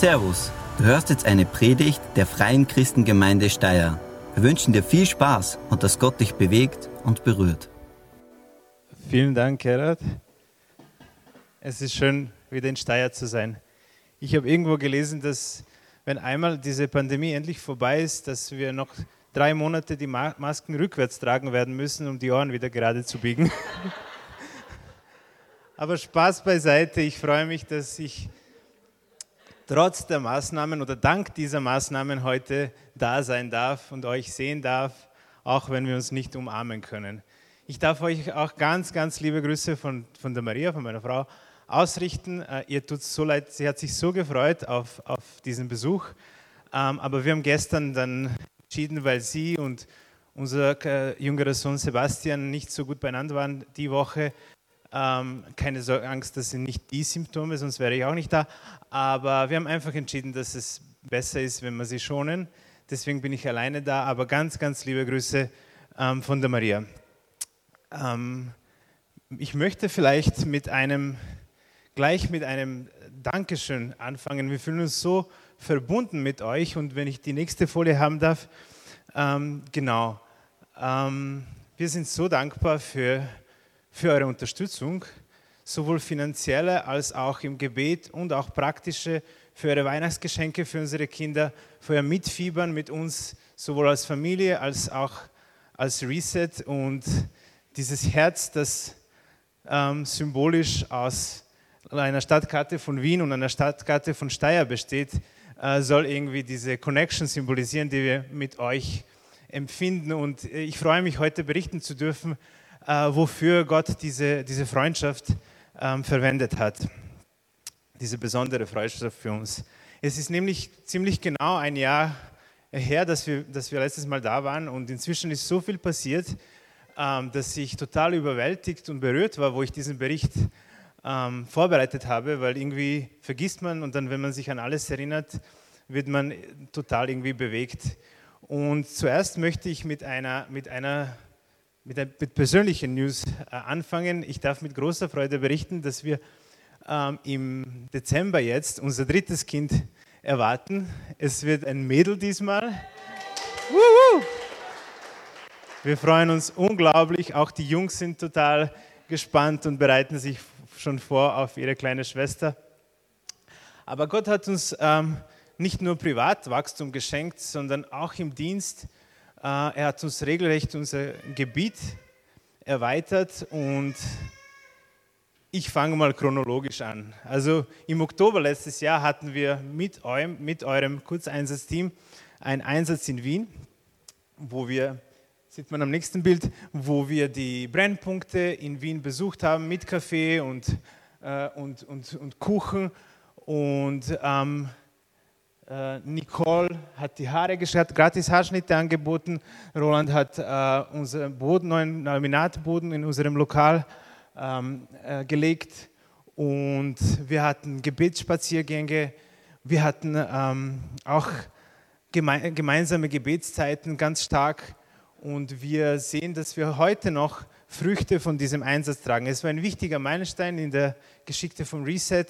Servus, du hörst jetzt eine Predigt der Freien Christengemeinde Steyr. Wir wünschen dir viel Spaß und dass Gott dich bewegt und berührt. Vielen Dank, Gerhard. Es ist schön, wieder in Steyr zu sein. Ich habe irgendwo gelesen, dass wenn einmal diese Pandemie endlich vorbei ist, dass wir noch drei Monate die Masken rückwärts tragen werden müssen, um die Ohren wieder gerade zu biegen. Aber Spaß beiseite, ich freue mich, dass ich trotz der Maßnahmen oder dank dieser Maßnahmen heute da sein darf und euch sehen darf, auch wenn wir uns nicht umarmen können. Ich darf euch auch ganz, ganz liebe Grüße von, von der Maria, von meiner Frau, ausrichten. Äh, ihr tut so leid, sie hat sich so gefreut auf, auf diesen Besuch. Ähm, aber wir haben gestern dann entschieden, weil sie und unser äh, jüngerer Sohn Sebastian nicht so gut beieinander waren die Woche, ähm, keine Angst, das sind nicht die Symptome, sonst wäre ich auch nicht da. Aber wir haben einfach entschieden, dass es besser ist, wenn wir sie schonen. Deswegen bin ich alleine da. Aber ganz, ganz liebe Grüße ähm, von der Maria. Ähm, ich möchte vielleicht mit einem, gleich mit einem Dankeschön anfangen. Wir fühlen uns so verbunden mit euch. Und wenn ich die nächste Folie haben darf, ähm, genau. Ähm, wir sind so dankbar für für eure Unterstützung, sowohl finanzielle als auch im Gebet und auch praktische für eure Weihnachtsgeschenke für unsere Kinder, für euer Mitfiebern mit uns, sowohl als Familie als auch als Reset und dieses Herz, das ähm, symbolisch aus einer Stadtkarte von Wien und einer Stadtkarte von Steyr besteht, äh, soll irgendwie diese Connection symbolisieren, die wir mit euch empfinden. Und äh, ich freue mich, heute berichten zu dürfen äh, wofür Gott diese, diese Freundschaft ähm, verwendet hat. Diese besondere Freundschaft für uns. Es ist nämlich ziemlich genau ein Jahr her, dass wir, dass wir letztes Mal da waren und inzwischen ist so viel passiert, ähm, dass ich total überwältigt und berührt war, wo ich diesen Bericht ähm, vorbereitet habe, weil irgendwie vergisst man und dann, wenn man sich an alles erinnert, wird man total irgendwie bewegt. Und zuerst möchte ich mit einer, mit einer mit, ein, mit persönlichen News äh, anfangen. Ich darf mit großer Freude berichten, dass wir ähm, im Dezember jetzt unser drittes Kind erwarten. Es wird ein Mädel diesmal. Wir freuen uns unglaublich. Auch die Jungs sind total gespannt und bereiten sich schon vor auf ihre kleine Schwester. Aber Gott hat uns ähm, nicht nur Privatwachstum geschenkt, sondern auch im Dienst er hat uns regelrecht unser Gebiet erweitert und ich fange mal chronologisch an. Also im Oktober letztes Jahr hatten wir mit eurem, mit eurem Kurzeinsatzteam einen Einsatz in Wien, wo wir, sieht man am nächsten Bild, wo wir die Brennpunkte in Wien besucht haben mit Kaffee und, äh, und, und, und Kuchen. Und ähm, äh, Nicole hat die Haare geschert, gratis Haarschnitte angeboten. Roland hat äh, unseren Boden, neuen Laminatboden in unserem Lokal ähm, äh, gelegt. Und wir hatten Gebetsspaziergänge. Wir hatten ähm, auch geme gemeinsame Gebetszeiten ganz stark. Und wir sehen, dass wir heute noch Früchte von diesem Einsatz tragen. Es war ein wichtiger Meilenstein in der Geschichte vom Reset.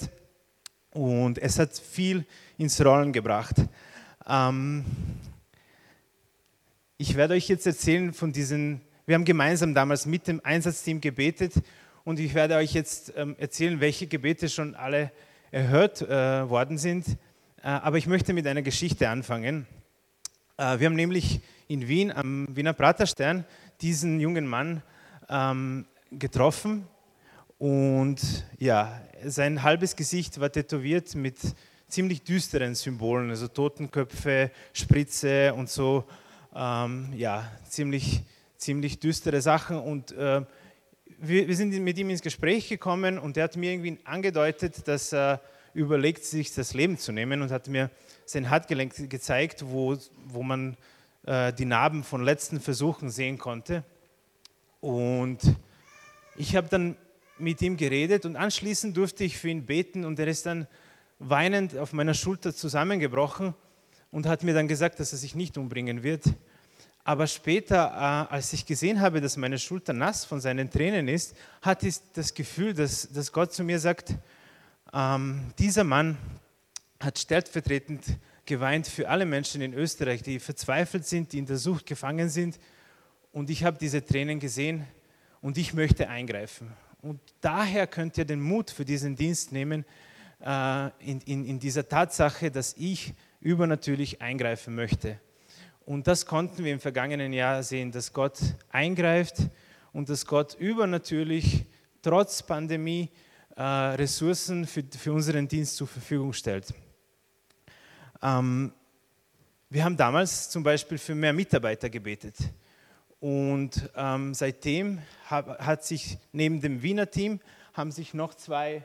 Und es hat viel ins Rollen gebracht. Ähm, ich werde euch jetzt erzählen von diesen, wir haben gemeinsam damals mit dem Einsatzteam gebetet und ich werde euch jetzt ähm, erzählen, welche Gebete schon alle erhört äh, worden sind. Äh, aber ich möchte mit einer Geschichte anfangen. Äh, wir haben nämlich in Wien am Wiener Praterstern diesen jungen Mann ähm, getroffen und ja, sein halbes Gesicht war tätowiert mit ziemlich düsteren Symbolen, also Totenköpfe, Spritze und so. Ähm, ja, ziemlich, ziemlich düstere Sachen. Und äh, wir, wir, sind mit ihm ins Gespräch gekommen und er hat mir irgendwie angedeutet, dass er überlegt, sich das Leben zu nehmen und hat mir sein Handgelenk gezeigt, wo, wo man äh, die Narben von letzten Versuchen sehen konnte. Und ich habe dann mit ihm geredet und anschließend durfte ich für ihn beten und er ist dann weinend auf meiner Schulter zusammengebrochen und hat mir dann gesagt, dass er sich nicht umbringen wird. Aber später, äh, als ich gesehen habe, dass meine Schulter nass von seinen Tränen ist, hatte ich das Gefühl, dass, dass Gott zu mir sagt, ähm, dieser Mann hat stellvertretend geweint für alle Menschen in Österreich, die verzweifelt sind, die in der Sucht gefangen sind. Und ich habe diese Tränen gesehen und ich möchte eingreifen. Und daher könnt ihr den Mut für diesen Dienst nehmen, äh, in, in, in dieser Tatsache, dass ich übernatürlich eingreifen möchte. Und das konnten wir im vergangenen Jahr sehen, dass Gott eingreift und dass Gott übernatürlich trotz Pandemie äh, Ressourcen für, für unseren Dienst zur Verfügung stellt. Ähm, wir haben damals zum Beispiel für mehr Mitarbeiter gebetet. Und ähm, seitdem hat, hat sich neben dem Wiener Team haben sich noch zwei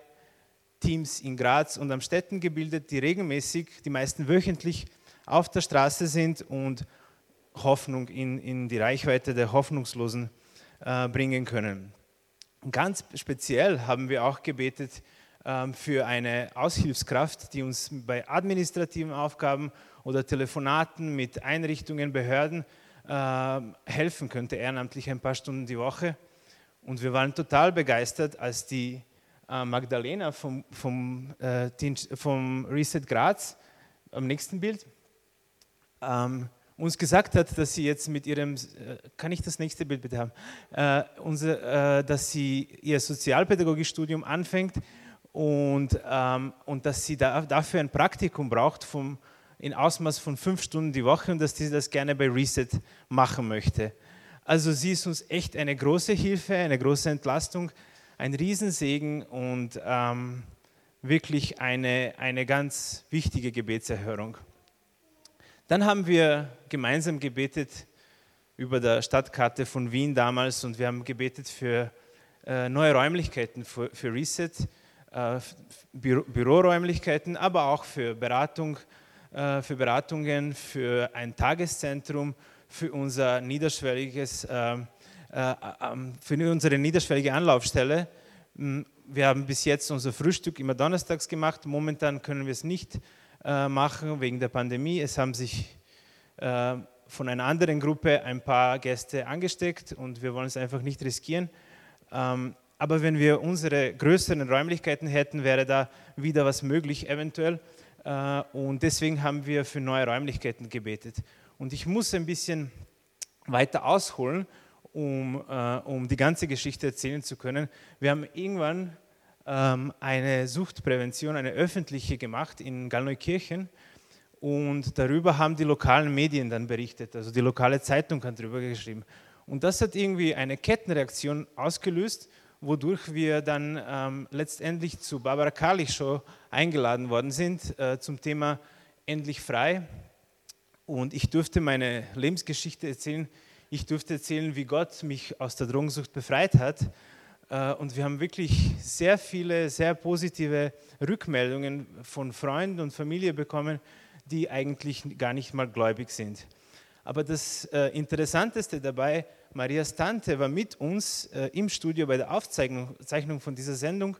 Teams in Graz und am Städten gebildet, die regelmäßig, die meisten wöchentlich auf der Straße sind und Hoffnung in, in die Reichweite der Hoffnungslosen äh, bringen können. Ganz speziell haben wir auch gebetet ähm, für eine Aushilfskraft, die uns bei administrativen Aufgaben oder Telefonaten mit Einrichtungen, Behörden äh, helfen könnte, ehrenamtlich ein paar Stunden die Woche. Und wir waren total begeistert, als die äh, Magdalena vom, vom, äh, vom Reset Graz am nächsten Bild ähm, uns gesagt hat, dass sie jetzt mit ihrem, äh, kann ich das nächste Bild bitte haben, dass sie ihr Sozialpädagogikstudium anfängt und, ähm, und dass sie da, dafür ein Praktikum braucht vom, in Ausmaß von fünf Stunden die Woche und dass sie das gerne bei Reset machen möchte. Also sie ist uns echt eine große Hilfe, eine große Entlastung, ein Riesensegen und ähm, wirklich eine, eine ganz wichtige Gebetserhörung. Dann haben wir gemeinsam gebetet über der Stadtkarte von Wien damals und wir haben gebetet für äh, neue Räumlichkeiten für, für Reset, äh, Büro, Büroräumlichkeiten, aber auch für Beratung, für Beratungen, für ein Tageszentrum, für unser niederschwelliges, äh, äh, ähm, für unsere niederschwellige Anlaufstelle. Hm, wir haben bis jetzt unser Frühstück immer donnerstags gemacht. Momentan können wir es nicht äh, machen wegen der Pandemie. Es haben sich äh, von einer anderen Gruppe ein paar Gäste angesteckt und wir wollen es einfach nicht riskieren. Ähm, aber wenn wir unsere größeren Räumlichkeiten hätten, wäre da wieder was möglich eventuell. Äh, und deswegen haben wir für neue Räumlichkeiten gebetet. Und ich muss ein bisschen weiter ausholen, um, um die ganze Geschichte erzählen zu können. Wir haben irgendwann ähm, eine Suchtprävention, eine öffentliche gemacht in Gallneukirchen. Und darüber haben die lokalen Medien dann berichtet, also die lokale Zeitung hat darüber geschrieben. Und das hat irgendwie eine Kettenreaktion ausgelöst, wodurch wir dann ähm, letztendlich zu Barbara Karlich Show eingeladen worden sind äh, zum Thema Endlich frei. Und ich durfte meine Lebensgeschichte erzählen. Ich durfte erzählen, wie Gott mich aus der Drogensucht befreit hat äh, und wir haben wirklich sehr viele, sehr positive Rückmeldungen von Freunden und Familie bekommen, die eigentlich gar nicht mal gläubig sind. Aber das äh, Interessanteste dabei, Marias Tante war mit uns äh, im Studio bei der Aufzeichnung von dieser Sendung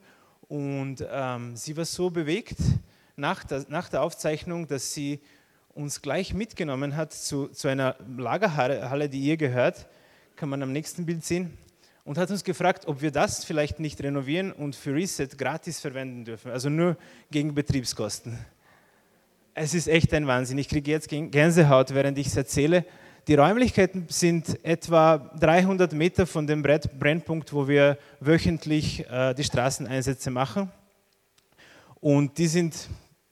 und ähm, sie war so bewegt nach der, nach der Aufzeichnung, dass sie uns gleich mitgenommen hat zu, zu einer Lagerhalle, die ihr gehört. Kann man am nächsten Bild sehen und hat uns gefragt, ob wir das vielleicht nicht renovieren und für Reset gratis verwenden dürfen, also nur gegen Betriebskosten. Es ist echt ein Wahnsinn. Ich kriege jetzt Gänsehaut, während ich es erzähle. Die Räumlichkeiten sind etwa 300 Meter von dem Brennpunkt, wo wir wöchentlich äh, die Straßeneinsätze machen. Und die sind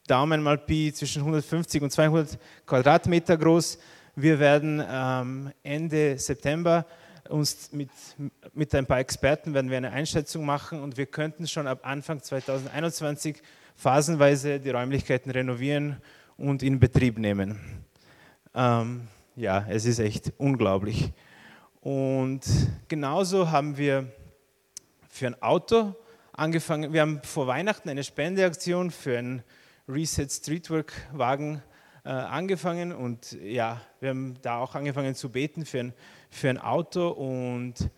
Daumen mal Pi zwischen 150 und 200 Quadratmeter groß. Wir werden ähm, Ende September uns mit, mit ein paar Experten werden wir eine Einschätzung machen und wir könnten schon ab Anfang 2021 phasenweise die Räumlichkeiten renovieren und in Betrieb nehmen. Ähm, ja, es ist echt unglaublich. Und genauso haben wir für ein Auto angefangen. Wir haben vor Weihnachten eine Spendeaktion für einen Reset Streetwork Wagen äh, angefangen und ja, wir haben da auch angefangen zu beten für ein, für ein Auto und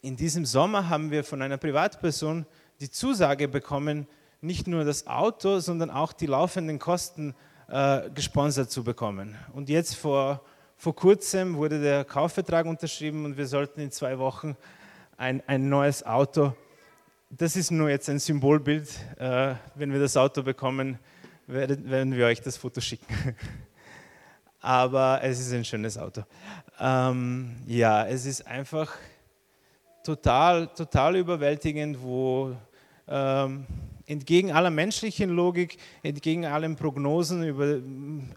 in diesem Sommer haben wir von einer Privatperson die Zusage bekommen, nicht nur das Auto, sondern auch die laufenden Kosten äh, gesponsert zu bekommen. Und jetzt vor, vor kurzem wurde der Kaufvertrag unterschrieben und wir sollten in zwei Wochen ein, ein neues Auto, das ist nur jetzt ein Symbolbild, äh, wenn wir das Auto bekommen, werden wir euch das Foto schicken. Aber es ist ein schönes Auto. Ähm, ja, es ist einfach total, total überwältigend, wo ähm, entgegen aller menschlichen Logik, entgegen allen Prognosen über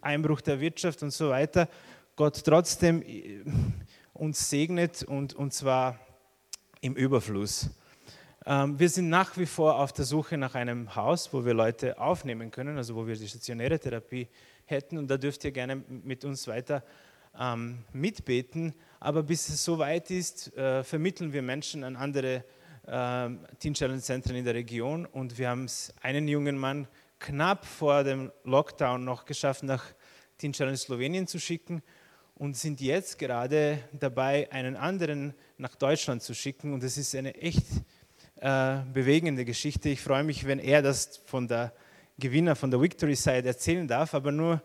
Einbruch der Wirtschaft und so weiter, Gott trotzdem äh, uns segnet und, und zwar im Überfluss. Ähm, wir sind nach wie vor auf der Suche nach einem Haus, wo wir Leute aufnehmen können, also wo wir die stationäre Therapie hätten und da dürft ihr gerne mit uns weiter ähm, mitbeten. Aber bis es soweit ist, äh, vermitteln wir Menschen an andere äh, Teen Challenge Zentren in der Region und wir haben es einen jungen Mann knapp vor dem Lockdown noch geschafft, nach Teen Challenge Slowenien zu schicken und sind jetzt gerade dabei, einen anderen nach Deutschland zu schicken. Und es ist eine echt äh, bewegende Geschichte. Ich freue mich, wenn er das von der Gewinner, von der Victory Side erzählen darf, aber nur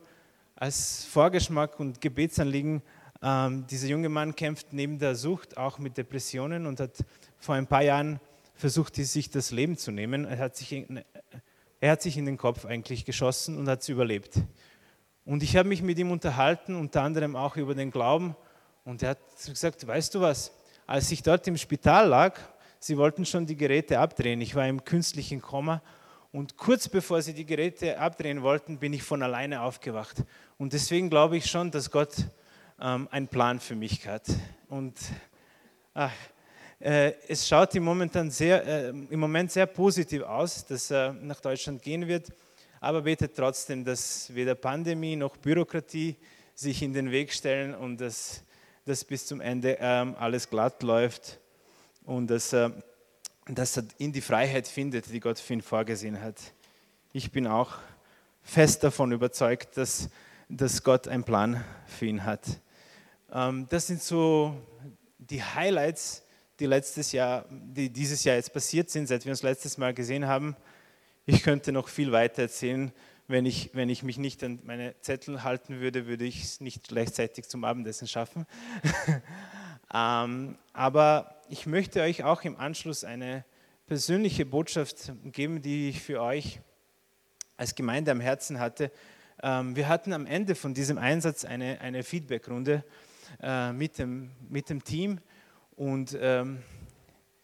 als Vorgeschmack und Gebetsanliegen. Ähm, dieser junge Mann kämpft neben der Sucht auch mit Depressionen und hat vor ein paar Jahren versucht, sich das Leben zu nehmen. Er hat sich in, er hat sich in den Kopf eigentlich geschossen und hat es überlebt. Und ich habe mich mit ihm unterhalten, unter anderem auch über den Glauben. Und er hat gesagt, weißt du was, als ich dort im Spital lag, sie wollten schon die Geräte abdrehen. Ich war im künstlichen Koma. Und kurz bevor sie die Geräte abdrehen wollten, bin ich von alleine aufgewacht. Und deswegen glaube ich schon, dass Gott ähm, einen Plan für mich hat. Und ach, äh, es schaut im, Momentan sehr, äh, im Moment sehr positiv aus, dass er nach Deutschland gehen wird aber betet trotzdem, dass weder Pandemie noch Bürokratie sich in den Weg stellen und dass, dass bis zum Ende ähm, alles glatt läuft und dass, äh, dass er in die Freiheit findet, die Gott für ihn vorgesehen hat. Ich bin auch fest davon überzeugt, dass, dass Gott einen Plan für ihn hat. Ähm, das sind so die Highlights, die letztes Jahr, die dieses Jahr jetzt passiert sind, seit wir uns letztes Mal gesehen haben. Ich könnte noch viel weiter erzählen. Wenn ich, wenn ich mich nicht an meine Zettel halten würde, würde ich es nicht gleichzeitig zum Abendessen schaffen. ähm, aber ich möchte euch auch im Anschluss eine persönliche Botschaft geben, die ich für euch als Gemeinde am Herzen hatte. Ähm, wir hatten am Ende von diesem Einsatz eine, eine Feedbackrunde äh, mit, dem, mit dem Team und ähm,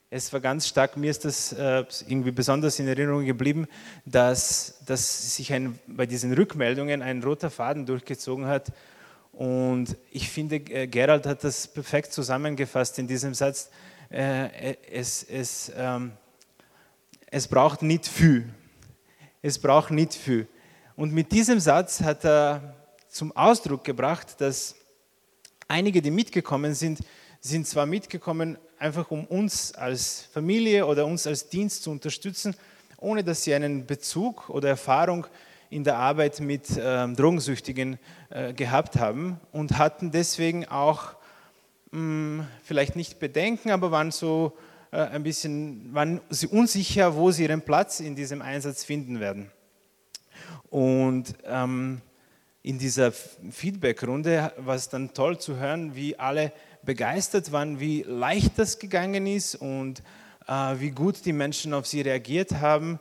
es war ganz stark, mir ist das äh, irgendwie besonders in Erinnerung geblieben, dass, dass sich ein, bei diesen Rückmeldungen ein roter Faden durchgezogen hat. Und ich finde, äh, Gerald hat das perfekt zusammengefasst in diesem Satz. Äh, es, es, ähm, es braucht nicht viel. Es braucht nicht viel. Und mit diesem Satz hat er zum Ausdruck gebracht, dass einige, die mitgekommen sind, sind zwar mitgekommen, einfach um uns als Familie oder uns als Dienst zu unterstützen, ohne dass sie einen Bezug oder Erfahrung in der Arbeit mit äh, Drogensüchtigen äh, gehabt haben und hatten deswegen auch mh, hm, vielleicht nicht Bedenken, aber waren so äh, ein bisschen waren sie unsicher, wo sie ihren Platz in diesem Einsatz finden werden. Und ähm, in dieser Feedback-Runde war es dann toll zu hören, wie alle begeistert waren, wie leicht das gegangen ist und äh, wie gut die Menschen auf sie reagiert haben.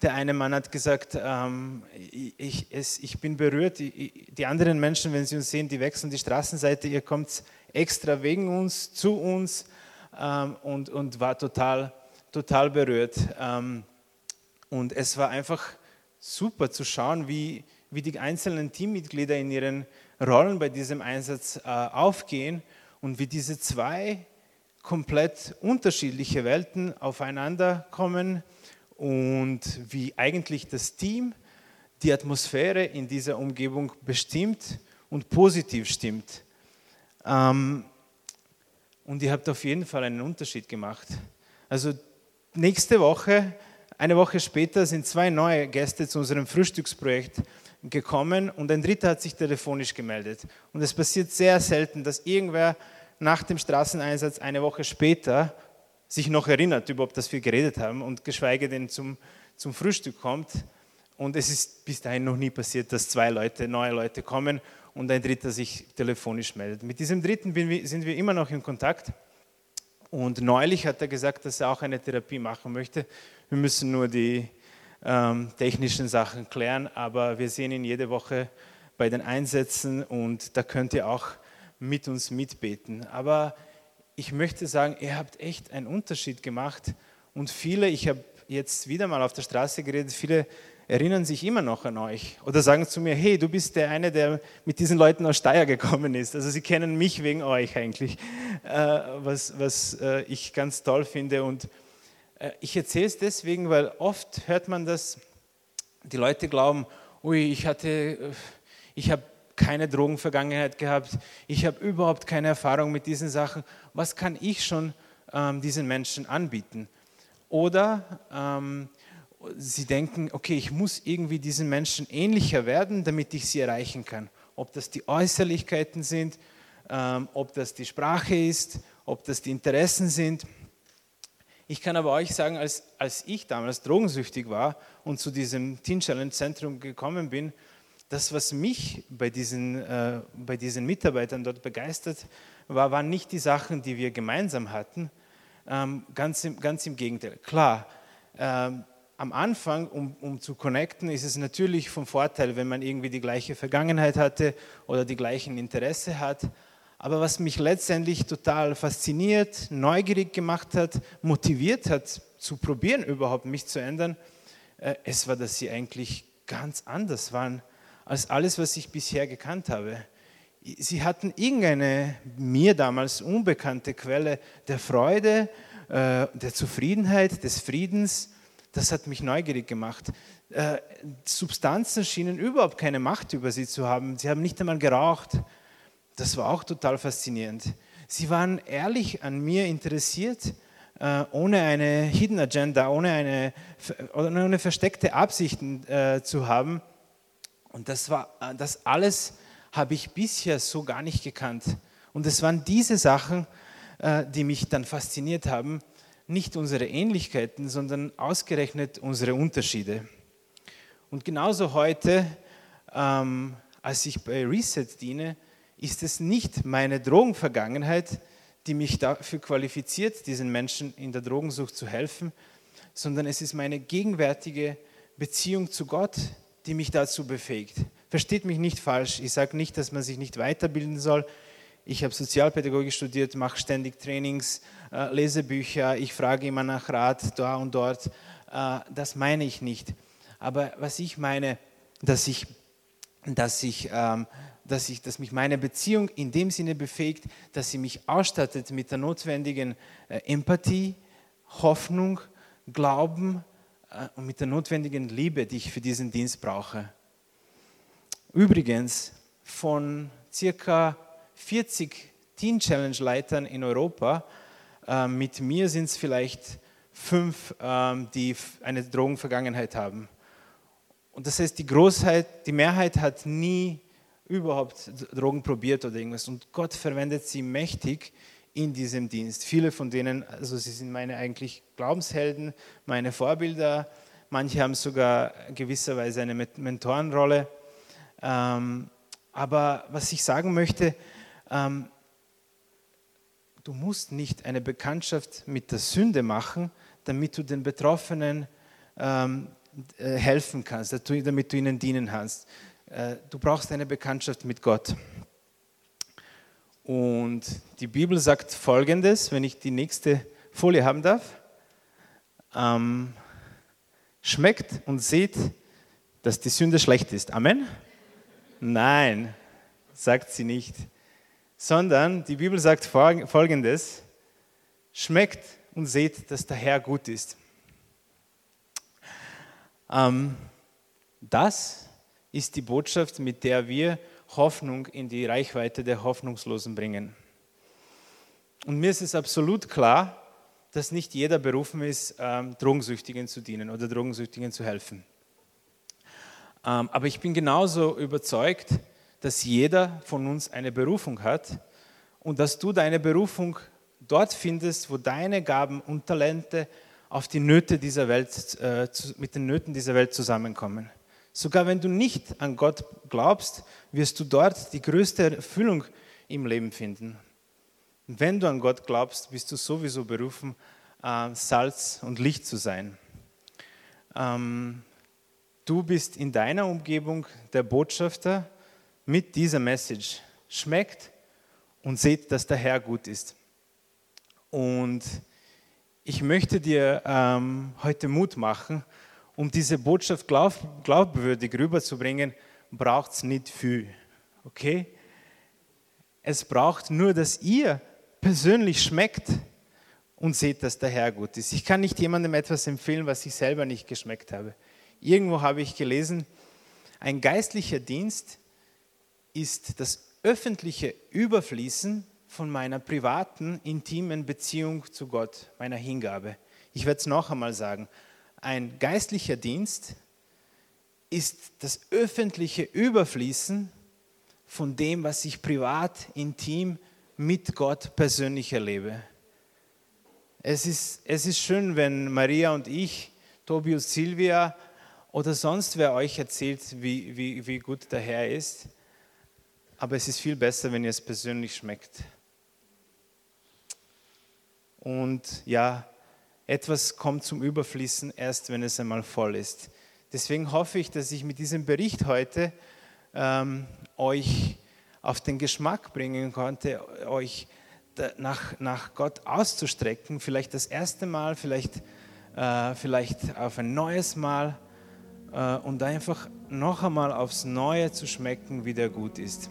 Der eine Mann hat gesagt, ähm, ich, es, ich, bin berührt. Die anderen Menschen, wenn sie uns sehen, die wechseln die Straßenseite, ihr kommt extra wegen uns, zu uns ähm, und, und war total, total berührt. Ähm, und es war einfach super zu schauen, wie, wie die einzelnen Teammitglieder in ihren Rollen bei diesem Einsatz äh, aufgehen und wie diese zwei komplett unterschiedliche Welten aufeinander kommen und wie eigentlich das Team die Atmosphäre in dieser Umgebung bestimmt und positiv stimmt. Ähm, und ihr habt auf jeden Fall einen Unterschied gemacht. Also nächste Woche, eine Woche später, sind zwei neue Gäste zu unserem Frühstücksprojekt gekommen und ein dritter hat sich telefonisch gemeldet. Und es passiert sehr selten, dass irgendwer nach dem Straßeneinsatz eine Woche später sich noch erinnert, überhaupt, dass wir geredet haben und geschweige denn zum, zum Frühstück kommt. Und es ist bis dahin noch nie passiert, dass zwei Leute, neue Leute kommen und ein dritter sich telefonisch meldet. Mit diesem dritten wir, sind wir immer noch in Kontakt. Und neulich hat er gesagt, dass er auch eine Therapie machen möchte. Wir müssen nur die, ähm, technischen Sachen klären, aber wir sehen ihn jede Woche bei den Einsätzen und da könnt ihr auch mit uns mitbeten. Aber ich möchte sagen, ihr habt echt einen Unterschied gemacht und viele, ich habe jetzt wieder mal auf der Straße geredet, viele erinnern sich immer noch an euch oder sagen zu mir, hey, du bist der eine, der mit diesen Leuten aus Steyr gekommen ist. Also sie kennen mich wegen euch eigentlich, äh, was, was äh, ich ganz toll finde. Und ich erzähle es deswegen, weil oft hört man das, die Leute glauben, ui, ich hatte, ich habe keine Drogenvergangenheit gehabt, ich habe überhaupt keine Erfahrung mit diesen Sachen. Was kann ich schon ähm, diesen Menschen anbieten? Oder ähm, sie denken, okay, ich muss irgendwie diesen Menschen ähnlicher werden, damit ich sie erreichen kann. Ob das die Äußerlichkeiten sind, ähm, ob das die Sprache ist, ob das die Interessen sind. Ich kann aber euch sagen, als, als ich damals drogensüchtig war und zu diesem Teen Challenge Zentrum gekommen bin, das, was mich bei diesen, äh, bei diesen Mitarbeitern dort begeistert war, waren nicht die Sachen, die wir gemeinsam hatten. Ähm, ganz, im, ganz im Gegenteil. Klar, ähm, am Anfang, um, um zu connecten, ist es natürlich vom Vorteil, wenn man irgendwie die gleiche Vergangenheit hatte oder die gleichen Interesse hat. Aber was mich letztendlich total fasziniert, neugierig gemacht hat, motiviert hat, zu probieren überhaupt mich zu ändern, äh, es war, dass sie eigentlich ganz anders waren als alles, was ich bisher gekannt habe. Sie hatten irgendeine mir damals unbekannte Quelle der Freude, äh, der Zufriedenheit, des Friedens, das hat mich neugierig gemacht. Äh, Substanzen schienen überhaupt keine Macht über sie zu haben. Sie haben nicht einmal geraucht. Das war auch total faszinierend. Sie waren ehrlich an mir interessiert, äh, ohne eine Hidden Agenda, ohne eine, ohne versteckte Absichten äh, zu haben. Und das, war, äh, das alles habe ich bisher so gar nicht gekannt. Und es waren diese Sachen, die mich dann fasziniert haben, nicht unsere Ähnlichkeiten, sondern ausgerechnet unsere Unterschiede. Und genauso heute, ähm, als ich bei Reset diene, ist es nicht meine Drogenvergangenheit, die mich dafür qualifiziert, diesen Menschen in der Drogensucht zu helfen, sondern es ist meine gegenwärtige Beziehung zu Gott, die mich dazu befähigt. Versteht mich nicht falsch, ich sage nicht, dass man sich nicht weiterbilden soll. Ich habe Sozialpädagogik studiert, mache ständig Trainings, äh, lese Bücher, ich frage immer nach Rat da und dort. Äh, das meine ich nicht. Aber was ich meine, dass ich, dass ich, ähm, dass ich, dass mich meine Beziehung in dem Sinne befähigt, dass sie mich ausstattet mit der notwendigen äh, Empathie, Hoffnung, Glauben äh, und mit der notwendigen Liebe, die ich für diesen Dienst brauche. Übrigens, von circa 40 Teen Challenge Leitern in Europa ähm, mit mir sind es vielleicht fünf, ähm, die eine Drogenvergangenheit haben. Und das heißt, die Großheit, die Mehrheit hat nie überhaupt Drogen probiert oder irgendwas. Und Gott verwendet sie mächtig in diesem Dienst. Viele von denen, also sie sind meine eigentlich Glaubenshelden, meine Vorbilder. Manche haben sogar gewisserweise eine Mentorenrolle. Ähm, aber was ich sagen möchte, du musst nicht eine Bekanntschaft mit der Sünde machen, damit du den Betroffenen ähm, äh, helfen kannst, damit du ihnen dienen kannst. Äh, du brauchst eine Bekanntschaft mit Gott. Und die Bibel sagt folgendes, wenn ich die nächste Folie haben darf. Ähm, schmeckt und seht, dass die Sünde schlecht ist. Amen? Nein, sagt sie nicht sondern die Bibel sagt folgendes, schmeckt und seht, dass der Herr gut ist. Ähm, das ist die Botschaft, mit der wir Hoffnung in die Reichweite der Hoffnungslosen bringen. Und mir ist es absolut klar, dass nicht jeder berufen ist, ähm, Drogensüchtigen zu dienen oder Drogensüchtigen zu helfen. Ähm, aber ich bin genauso überzeugt, dass jeder von uns eine Berufung hat und dass du deine Berufung dort findest, wo deine Gaben und Talente auf die Nöte dieser Welt, äh, mit den Nöten dieser Welt zusammenkommen. Sogar wenn du nicht an Gott glaubst, wirst du dort die größte Erfüllung im Leben finden. Wenn du an Gott glaubst, bist du sowieso berufen, äh, Salz und Licht zu sein. Ähm, du bist in deiner Umgebung der Botschafter mit dieser Message. Schmeckt und seht, dass der Herr gut ist. Und ich möchte dir ähm, heute Mut machen, um diese Botschaft glaub, glaubwürdig rüberzubringen, braucht es nicht viel. Okay? Es braucht nur, dass ihr persönlich schmeckt und seht, dass der Herr gut ist. Ich kann nicht jemandem etwas empfehlen, was ich selber nicht geschmeckt habe. Irgendwo habe ich gelesen, ein geistlicher Dienst ist das öffentliche Überfließen von meiner privaten, intimen Beziehung zu Gott, meiner Hingabe. Ich werde es noch einmal sagen. Ein geistlicher Dienst ist das öffentliche Überfließen von dem, was ich privat, intim mit Gott persönlich erlebe. Es ist, es ist schön, wenn Maria und ich, Tobi und Silvia oder sonst wer euch erzählt, wie, wie, wie gut der Herr ist. Aber es ist viel besser, wenn ihr es persönlich schmeckt. Und ja, etwas kommt zum Überfließen erst, wenn es einmal voll ist. Deswegen hoffe ich, dass ich mit diesem Bericht heute ähm, euch auf den Geschmack bringen konnte, euch nach, nach Gott auszustrecken, vielleicht das erste Mal, vielleicht, äh, vielleicht auf ein neues Mal äh, und einfach noch einmal aufs Neue zu schmecken, wie der gut ist.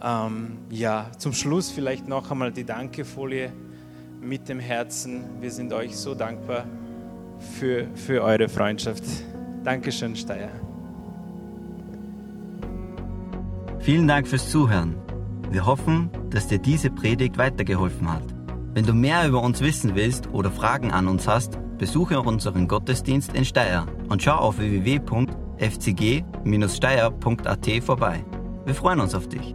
Ähm, ja, zum Schluss vielleicht noch einmal die Dankefolie mit dem Herzen. Wir sind euch so dankbar für, für eure Freundschaft. Dankeschön, Steyr. Vielen Dank fürs Zuhören. Wir hoffen, dass dir diese Predigt weitergeholfen hat. Wenn du mehr über uns wissen willst oder Fragen an uns hast, besuche unseren Gottesdienst in Steyr und schau auf www.fcg-steyr.at vorbei. Wir freuen uns auf dich.